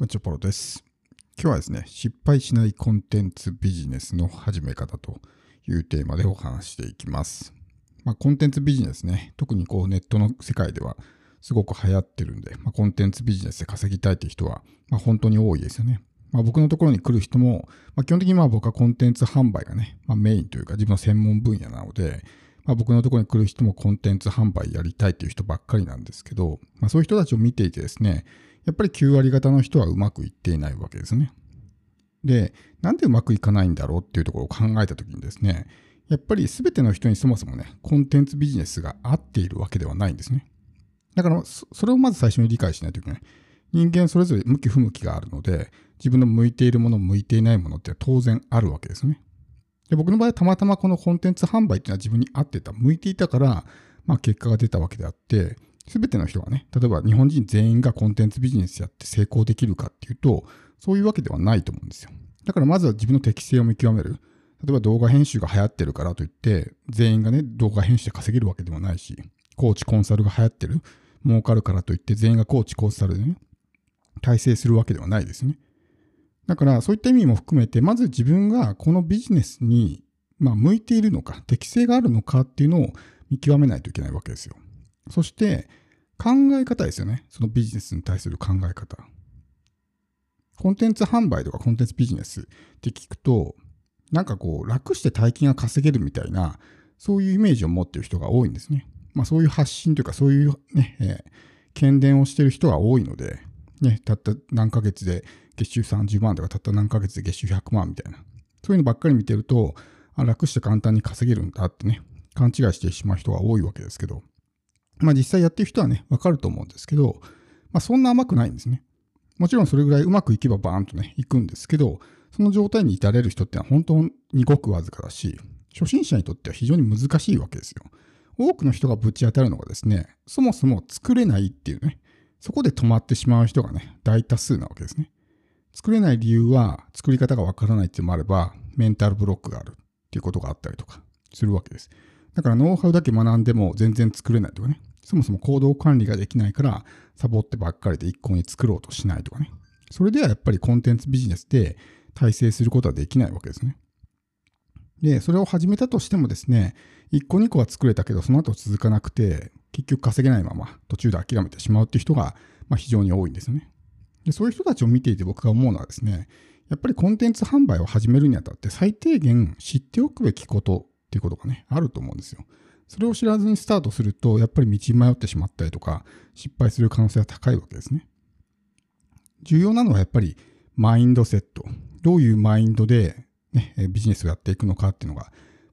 こんにちは、ポロです。今日はですね、失敗しないコンテンツビジネスの始め方というテーマでお話していきます。まあ、コンテンツビジネスね、特にこうネットの世界ではすごく流行ってるんで、まあ、コンテンツビジネスで稼ぎたいという人は、まあ、本当に多いですよね。まあ、僕のところに来る人も、まあ、基本的にまあ僕はコンテンツ販売がね、まあ、メインというか自分の専門分野なので、まあ、僕のところに来る人もコンテンツ販売やりたいという人ばっかりなんですけど、まあ、そういう人たちを見ていてですね、やっぱり9割方の人はうまくいっていないわけですね。で、なんでうまくいかないんだろうっていうところを考えたときにですね、やっぱり全ての人にそもそもね、コンテンツビジネスが合っているわけではないんですね。だから、それをまず最初に理解しないといけない。人間それぞれ向き不向きがあるので、自分の向いているもの、向いていないものって当然あるわけですね。で僕の場合は、たまたまこのコンテンツ販売っていうのは自分に合ってた、向いていたから、まあ結果が出たわけであって、すべての人がね、例えば日本人全員がコンテンツビジネスやって成功できるかっていうと、そういうわけではないと思うんですよ。だからまずは自分の適性を見極める。例えば動画編集が流行ってるからといって、全員がね、動画編集で稼げるわけではないし、コーチ、コンサルが流行ってる、儲かるからといって全員がコーチ、コンサルでね、体制するわけではないですね。だからそういった意味も含めて、まず自分がこのビジネスに、まあ、向いているのか、適性があるのかっていうのを見極めないといけないわけですよ。そして、考え方ですよね。そのビジネスに対する考え方。コンテンツ販売とかコンテンツビジネスって聞くと、なんかこう、楽して大金が稼げるみたいな、そういうイメージを持ってる人が多いんですね。まあそういう発信というか、そういうね、えー、検伝をしてる人が多いので、ね、たった何ヶ月で月収30万とか、たった何ヶ月で月収100万みたいな。そういうのばっかり見てると、あ楽して簡単に稼げるんだってね、勘違いしてしまう人が多いわけですけど、まあ実際やってる人はね、わかると思うんですけど、まあそんな甘くないんですね。もちろんそれぐらいうまくいけばバーンとね、いくんですけど、その状態に至れる人ってのは本当にごくわずかだし、初心者にとっては非常に難しいわけですよ。多くの人がぶち当たるのがですね、そもそも作れないっていうね、そこで止まってしまう人がね、大多数なわけですね。作れない理由は、作り方がわからないっていうのもあれば、メンタルブロックがあるっていうことがあったりとかするわけです。だからノウハウだけ学んでも全然作れないとかね。そもそも行動管理ができないから、サボってばっかりで一向に作ろうとしないとかね。それではやっぱりコンテンツビジネスで体制することはできないわけですね。で、それを始めたとしてもですね、1個2個は作れたけど、その後続かなくて、結局稼げないまま途中で諦めてしまうっていう人が、まあ、非常に多いんですよね。で、そういう人たちを見ていて僕が思うのはですね、やっぱりコンテンツ販売を始めるにあたって最低限知っておくべきことっていうことがね、あると思うんですよ。それを知らずにスタートすると、やっぱり道迷ってしまったりとか、失敗する可能性は高いわけですね。重要なのはやっぱりマインドセット。どういうマインドで、ね、ビジネスをやっていくのかっていうのが、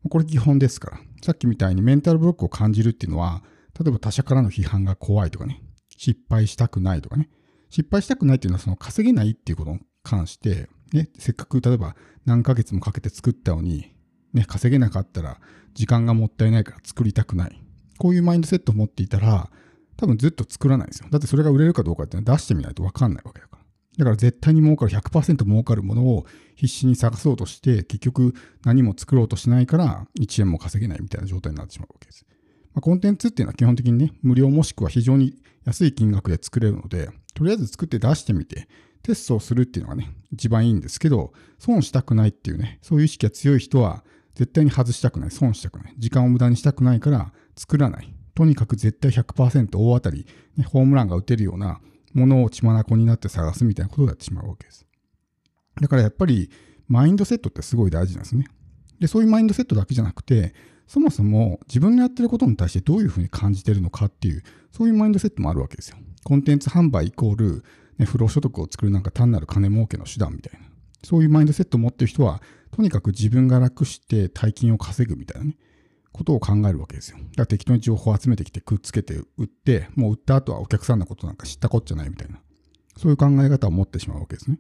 これ基本ですから。さっきみたいにメンタルブロックを感じるっていうのは、例えば他者からの批判が怖いとかね、失敗したくないとかね。失敗したくないっていうのはその稼げないっていうことに関して、ね、せっかく例えば何ヶ月もかけて作ったのに、ね、稼げなかったら時間がもったいないから作りたくない。こういうマインドセットを持っていたら、多分ずっと作らないですよ。だってそれが売れるかどうかっていうのは出してみないと分かんないわけだから。だから絶対に儲かる100%儲かるものを必死に探そうとして、結局何も作ろうとしないから1円も稼げないみたいな状態になってしまうわけです。まあ、コンテンツっていうのは基本的にね、無料もしくは非常に安い金額で作れるので、とりあえず作って出してみて、テストをするっていうのがね、一番いいんですけど、損したくないっていうね、そういう意識が強い人は、絶対に外したくない、損したくない、時間を無駄にしたくないから作らない。とにかく絶対100%大当たり、ね、ホームランが打てるようなものを血眼になって探すみたいなことをやってしまうわけです。だからやっぱりマインドセットってすごい大事なんですね。で、そういうマインドセットだけじゃなくて、そもそも自分のやってることに対してどういうふうに感じてるのかっていう、そういうマインドセットもあるわけですよ。コンテンツ販売イコール、ね、不労所得を作るなんか単なる金儲けの手段みたいな。そういうマインドセットを持ってる人は、とにかく自分が楽して大金を稼ぐみたいなね、ことを考えるわけですよ。だから適当に情報を集めてきてくっつけて売って、もう売った後はお客さんのことなんか知ったこっちゃないみたいな、そういう考え方を持ってしまうわけですね。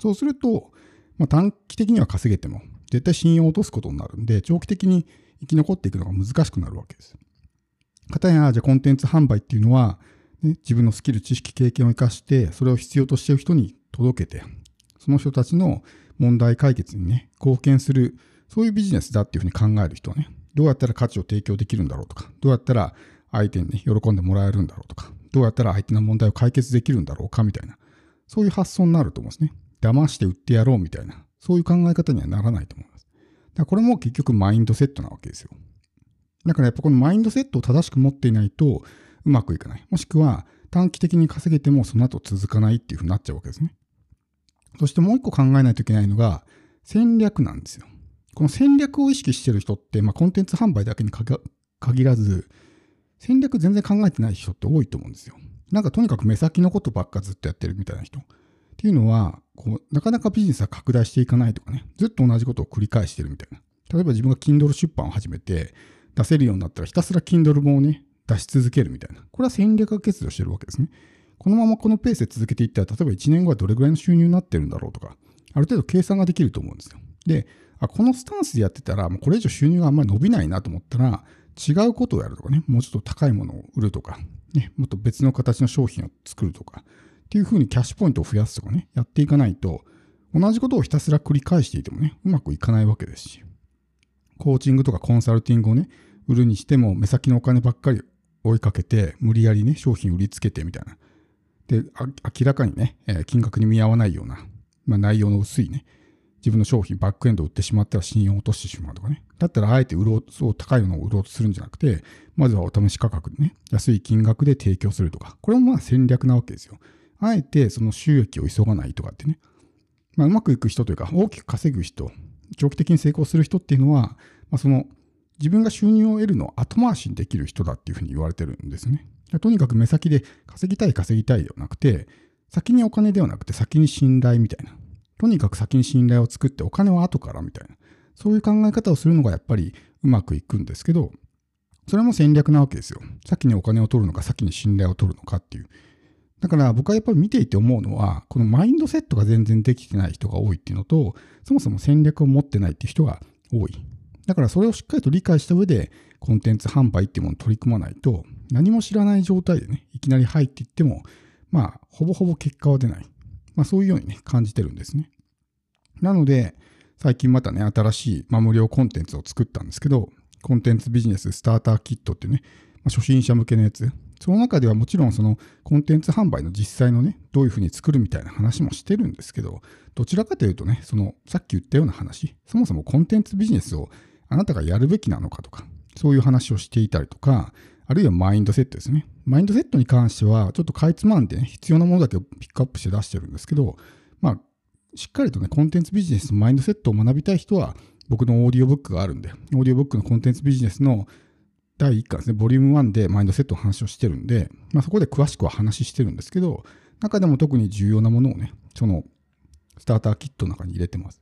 そうすると、まあ、短期的には稼げても、絶対信用を落とすことになるんで、長期的に生き残っていくのが難しくなるわけです。かたや、じゃあコンテンツ販売っていうのは、ね、自分のスキル、知識、経験を生かして、それを必要としている人に届けて、その人たちの問題解決にね、貢献する、そういうビジネスだっていうふうに考える人はね、どうやったら価値を提供できるんだろうとか、どうやったら相手にね、喜んでもらえるんだろうとか、どうやったら相手の問題を解決できるんだろうかみたいな、そういう発想になると思うんですね。騙して売ってやろうみたいな、そういう考え方にはならないと思います。だからこれも結局マインドセットなわけですよ。だからやっぱこのマインドセットを正しく持っていないとうまくいかない。もしくは短期的に稼げてもその後続かないっていうふうになっちゃうわけですね。そしてもう一個考えないといけないのが戦略なんですよ。この戦略を意識してる人って、まあ、コンテンツ販売だけに限らず、戦略全然考えてない人って多いと思うんですよ。なんかとにかく目先のことばっかずっとやってるみたいな人。っていうのは、こう、なかなかビジネスは拡大していかないとかね、ずっと同じことを繰り返してるみたいな。例えば自分が Kindle 出版を始めて、出せるようになったらひたすら Kindle 本をね、出し続けるみたいな。これは戦略が欠如してるわけですね。このままこのペースで続けていったら、例えば1年後はどれぐらいの収入になってるんだろうとか、ある程度計算ができると思うんですよ。で、あこのスタンスでやってたら、もうこれ以上収入があんまり伸びないなと思ったら、違うことをやるとかね、もうちょっと高いものを売るとか、ね、もっと別の形の商品を作るとか、っていうふうにキャッシュポイントを増やすとかね、やっていかないと、同じことをひたすら繰り返していてもね、うまくいかないわけですし、コーチングとかコンサルティングをね、売るにしても、目先のお金ばっかり追いかけて、無理やりね、商品売りつけてみたいな。で、明らかにね、金額に見合わないような、まあ、内容の薄いね、自分の商品バックエンド売ってしまったら信用を落としてしまうとかね。だったらあえて売ろう、そう高いのを売ろうとするんじゃなくて、まずはお試し価格でね、安い金額で提供するとか。これもまあ戦略なわけですよ。あえてその収益を急がないとかってね。まあ、うまくいく人というか、大きく稼ぐ人、長期的に成功する人っていうのは、まあ、その自分が収入を得るのを後回しにできる人だっていうふうに言われてるんですね。とにかく目先で稼ぎたい稼ぎたいではなくて、先にお金ではなくて先に信頼みたいな。とにかく先に信頼を作ってお金は後からみたいな。そういう考え方をするのがやっぱりうまくいくんですけど、それも戦略なわけですよ。先にお金を取るのか、先に信頼を取るのかっていう。だから僕はやっぱり見ていて思うのは、このマインドセットが全然できてない人が多いっていうのと、そもそも戦略を持ってないっていう人が多い。だからそれをしっかりと理解した上で、コンテンツ販売っていうものに取り組まないと、何も知らない状態でね、いきなり入っていっても、まあ、ほぼほぼ結果は出ない。まあそういうようにね、感じてるんですね。なので、最近またね、新しい、まあ、無料コンテンツを作ったんですけど、コンテンツビジネススターターキットってね、まあ、初心者向けのやつ。その中ではもちろんそのコンテンツ販売の実際のね、どういうふうに作るみたいな話もしてるんですけど、どちらかというとね、そのさっき言ったような話、そもそもコンテンツビジネスをあなたがやるべきなのかとか、そういう話をしていたりとか、あるいはマインドセットですね。マインドセットに関しては、ちょっとかいつまんでね、必要なものだけをピックアップして出してるんですけど、まあ、しっかりとね、コンテンツビジネスのマインドセットを学びたい人は、僕のオーディオブックがあるんで、オーディオブックのコンテンツビジネスの第1巻ですね、ボリューム1でマインドセットの話をしてるんで、まあ、そこで詳しくは話してるんですけど、中でも特に重要なものをね、そのスターターキットの中に入れてます。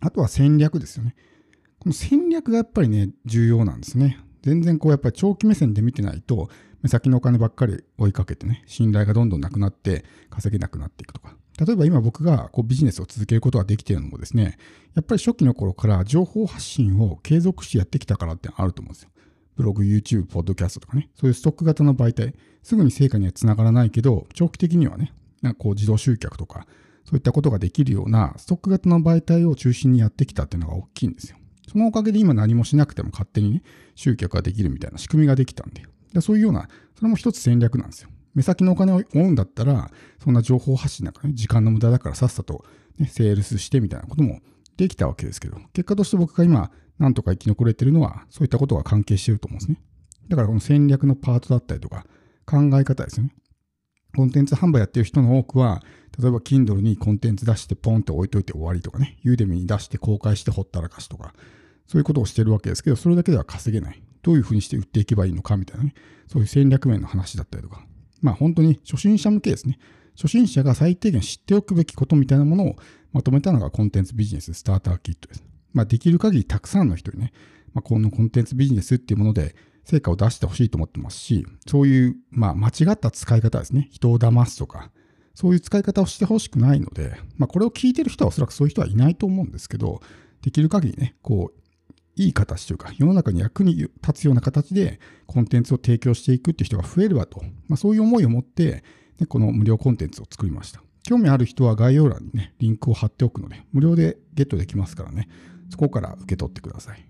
あとは戦略ですよね。この戦略がやっぱりね、重要なんですね。全然こうやっぱり長期目線で見てないと、先のお金ばっかり追いかけてね、信頼がどんどんなくなって稼げなくなっていくとか。例えば今僕がこうビジネスを続けることができているのもですね、やっぱり初期の頃から情報発信を継続してやってきたからってあると思うんですよ。ブログ、YouTube、ポッドキャストとかね、そういうストック型の媒体、すぐに成果にはつながらないけど、長期的にはね、なんかこう自動集客とか、そういったことができるようなストック型の媒体を中心にやってきたっていうのが大きいんですよ。そのおかげで今何もしなくても勝手にね、集客ができるみたいな仕組みができたんで。でそういうような、それも一つ戦略なんですよ。目先のお金を追うんだったら、そんな情報発信なんかね、時間の無駄だからさっさと、ね、セールスしてみたいなこともできたわけですけど、結果として僕が今、なんとか生き残れてるのは、そういったことが関係してると思うんですね。だからこの戦略のパートだったりとか、考え方ですよね。コンテンツ販売やってる人の多くは、例えば Kindle にコンテンツ出してポンって置いといて終わりとかね、ユーデミに出して公開してほったらかしとか、そういうことをしてるわけですけど、それだけでは稼げない。どういうふうにして売っていけばいいのかみたいなね、そういう戦略面の話だったりとか、まあ本当に初心者向けですね。初心者が最低限知っておくべきことみたいなものをまとめたのがコンテンツビジネススターターキットです。まあできる限りたくさんの人にね、まあ、このコンテンツビジネスっていうもので成果を出してほしいと思ってますし、そういう、まあ、間違った使い方ですね。人を騙すとか、そういう使い方をしてほしくないので、まあ、これを聞いてる人はおそらくそういう人はいないと思うんですけど、できる限りね、こう、いい形というか、世の中に役に立つような形でコンテンツを提供していくっていう人が増えるわと、まあ、そういう思いを持って、ね、この無料コンテンツを作りました。興味ある人は概要欄にね、リンクを貼っておくので、無料でゲットできますからね、そこから受け取ってください。